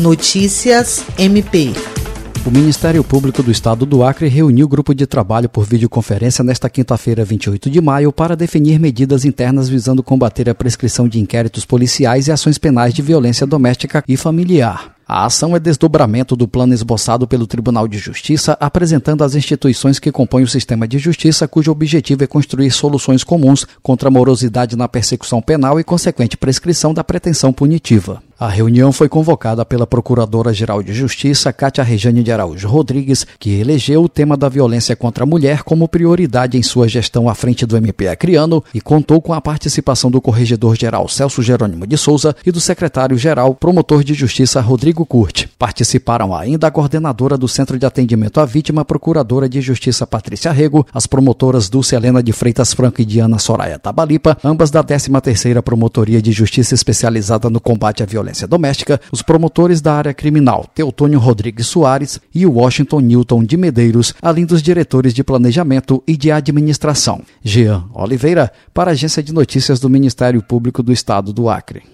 Notícias MP. O Ministério Público do Estado do Acre reuniu o grupo de trabalho por videoconferência nesta quinta-feira, 28 de maio, para definir medidas internas visando combater a prescrição de inquéritos policiais e ações penais de violência doméstica e familiar. A ação é desdobramento do plano esboçado pelo Tribunal de Justiça, apresentando as instituições que compõem o sistema de justiça, cujo objetivo é construir soluções comuns contra a morosidade na persecução penal e consequente prescrição da pretensão punitiva. A reunião foi convocada pela Procuradora-Geral de Justiça, Cátia Rejane de Araújo Rodrigues, que elegeu o tema da violência contra a mulher como prioridade em sua gestão à frente do MP Acriano e contou com a participação do Corregedor-Geral Celso Jerônimo de Souza e do Secretário-Geral Promotor de Justiça Rodrigo Curte. Participaram ainda a coordenadora do Centro de Atendimento à Vítima, Procuradora de Justiça Patrícia Rego, as promotoras Dulce Helena de Freitas Franco e Diana Soraya Tabalipa, ambas da 13ª Promotoria de Justiça especializada no combate à violência violência doméstica, os promotores da área criminal Teutônio Rodrigues Soares e Washington Newton de Medeiros, além dos diretores de planejamento e de administração. Jean Oliveira, para a Agência de Notícias do Ministério Público do Estado do Acre.